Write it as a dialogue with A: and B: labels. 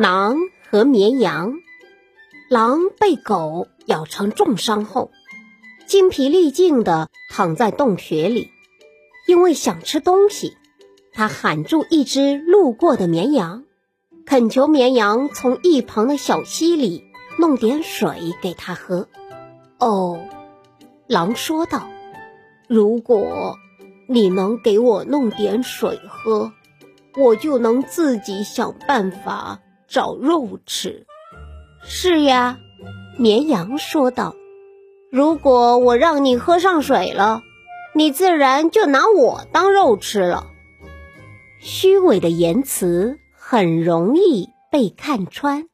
A: 狼和绵羊。狼被狗咬成重伤后，筋疲力尽地躺在洞穴里。因为想吃东西，他喊住一只路过的绵羊，恳求绵羊从一旁的小溪里弄点水给他喝。哦，狼说道：“如果你能给我弄点水喝，我就能自己想办法找肉吃。”是呀，绵羊说道：“如果我让你喝上水了。”你自然就拿我当肉吃了。虚伪的言辞很容易被看穿。